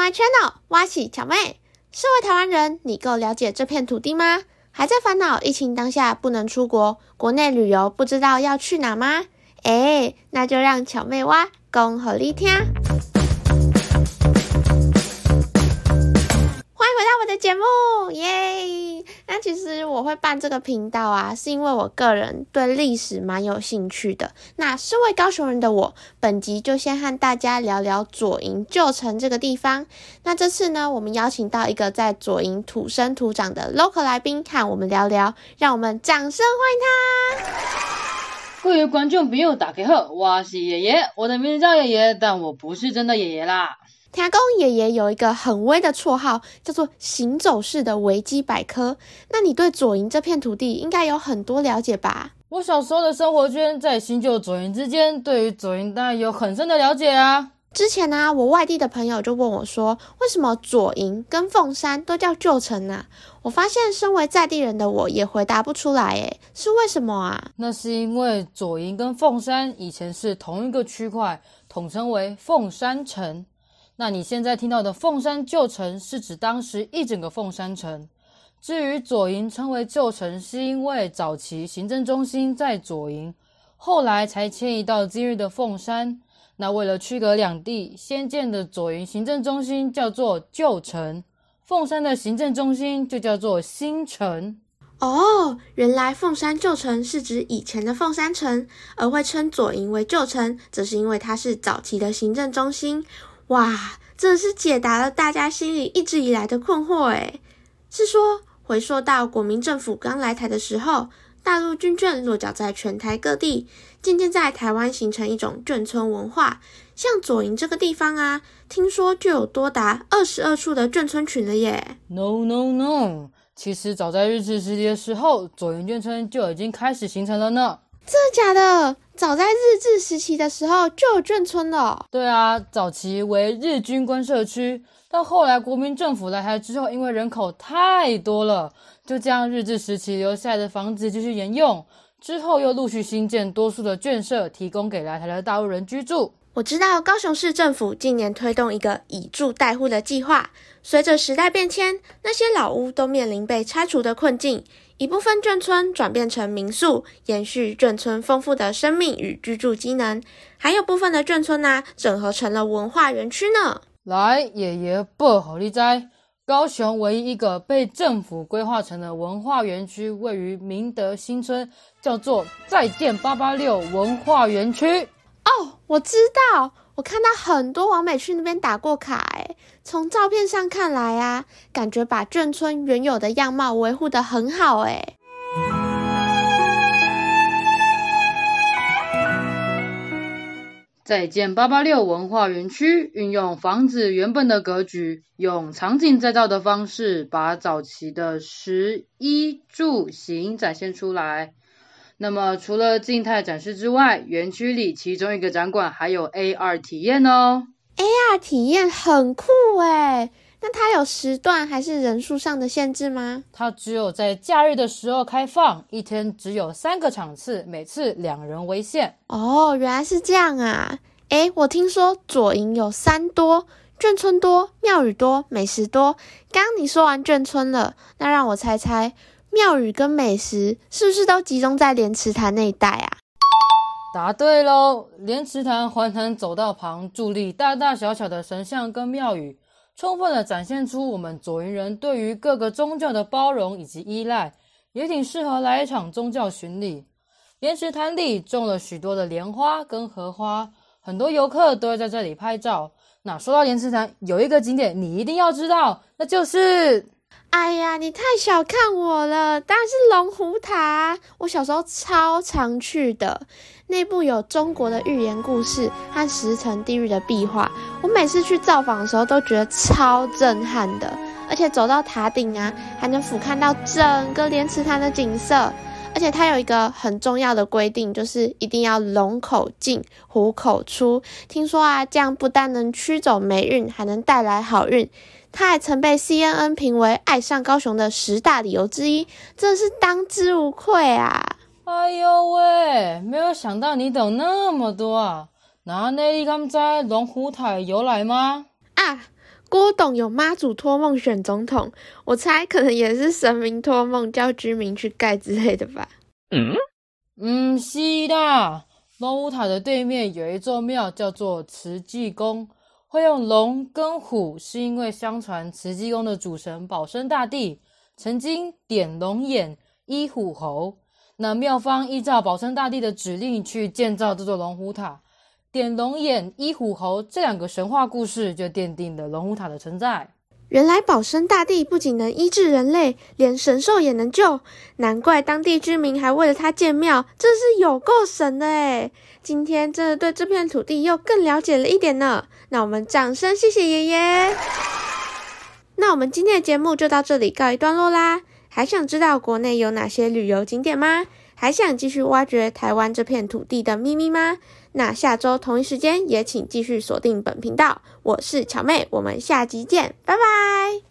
my channel，挖起巧妹。身为台湾人，你够了解这片土地吗？还在烦恼疫情当下不能出国，国内旅游不知道要去哪吗？哎，那就让巧妹挖讲好你听。欢迎回到我的节目，耶！其实我会办这个频道啊，是因为我个人对历史蛮有兴趣的。那身为高雄人的我，本集就先和大家聊聊左营旧城这个地方。那这次呢，我们邀请到一个在左营土生土长的 local 来宾，和我们聊聊，让我们掌声欢迎他。各位观众朋友，大家好，我是爷爷，我的名字叫爷爷，但我不是真的爷爷啦。天公爷爷有一个很威的绰号，叫做“行走式的维基百科”。那你对左营这片土地应该有很多了解吧？我小时候的生活圈在新旧左营之间，对于左营当然有很深的了解啊。之前呢，我外地的朋友就问我说，为什么左营跟凤山都叫旧城呢？我发现身为在地人的我也回答不出来，诶，是为什么啊？那是因为左营跟凤山以前是同一个区块，统称为凤山城。那你现在听到的凤山旧城是指当时一整个凤山城。至于左营称为旧城，是因为早期行政中心在左营，后来才迁移到今日的凤山。那为了区隔两地，先建的左营行政中心叫做旧城，凤山的行政中心就叫做新城。哦，原来凤山旧城是指以前的凤山城，而会称左营为旧城，则是因为它是早期的行政中心。哇，这是解答了大家心里一直以来的困惑诶是说，回溯到国民政府刚来台的时候，大陆军眷落脚在全台各地，渐渐在台湾形成一种眷村文化。像左营这个地方啊，听说就有多达二十二处的眷村群了耶。No No No，其实早在日治时期的时候，左营眷村就已经开始形成了呢。真的假的？早在日治时期的时候就有眷村了。对啊，早期为日军官社区，到后来国民政府来台之后，因为人口太多了，就将日治时期留下来的房子继续沿用。之后又陆续新建多数的眷舍，提供给来台的大陆人居住。我知道高雄市政府近年推动一个以住代户的计划，随着时代变迁，那些老屋都面临被拆除的困境。一部分眷村转变成民宿，延续眷村丰富的生命与居住机能；还有部分的眷村呢，整合成了文化园区呢。来，爷爷报好利哉！高雄唯一一个被政府规划成的文化园区，位于明德新村，叫做“再见八八六文化园区”。哦，我知道。我看到很多网美去那边打过卡，诶从照片上看来啊，感觉把眷村原有的样貌维护的很好，诶再见八八六文化园区运用房子原本的格局，用场景再造的方式，把早期的食衣住行展现出来。那么除了静态展示之外，园区里其中一个展馆还有 AR 体验哦。AR 体验很酷诶，那它有时段还是人数上的限制吗？它只有在假日的时候开放，一天只有三个场次，每次两人为限。哦，原来是这样啊！诶，我听说左营有三多，眷村多，庙宇多，美食多。刚你说完眷村了，那让我猜猜。庙宇跟美食是不是都集中在莲池潭那一带啊？答对喽！莲池潭环潭走道旁伫立大大小小的神像跟庙宇，充分的展现出我们左营人对于各个宗教的包容以及依赖，也挺适合来一场宗教巡礼。莲池潭里种了许多的莲花跟荷花，很多游客都会在这里拍照。那说到莲池潭，有一个景点你一定要知道，那就是。哎呀，你太小看我了！当然是龙虎塔，我小时候超常去的。内部有中国的寓言故事和十层地狱的壁画，我每次去造访的时候都觉得超震撼的。而且走到塔顶啊，还能俯瞰到整个莲池潭的景色。而且它有一个很重要的规定，就是一定要龙口进，虎口出。听说啊，这样不但能驱走霉运，还能带来好运。它还曾被 CNN 评为爱上高雄的十大理由之一，真是当之无愧啊！哎呦喂，没有想到你懂那么多啊！那内力刚在龙虎台由来吗？啊，郭董有妈祖托梦选总统，我猜可能也是神明托梦叫居民去盖之类的吧。嗯，嗯，是的。龙虎塔的对面有一座庙，叫做慈济宫，会用龙跟虎，是因为相传慈济宫的主神保生大帝曾经点龙眼医虎侯。那庙方依照保生大帝的指令去建造这座龙虎塔，点龙眼医虎猴这两个神话故事就奠定了龙虎塔的存在。原来保生大帝不仅能医治人类，连神兽也能救，难怪当地居民还为了他建庙，真是有够神的诶今天真的对这片土地又更了解了一点呢。那我们掌声谢谢爷爷。那我们今天的节目就到这里告一段落啦。还想知道国内有哪些旅游景点吗？还想继续挖掘台湾这片土地的秘密吗？那下周同一时间也请继续锁定本频道。我是巧妹，我们下集见，拜拜。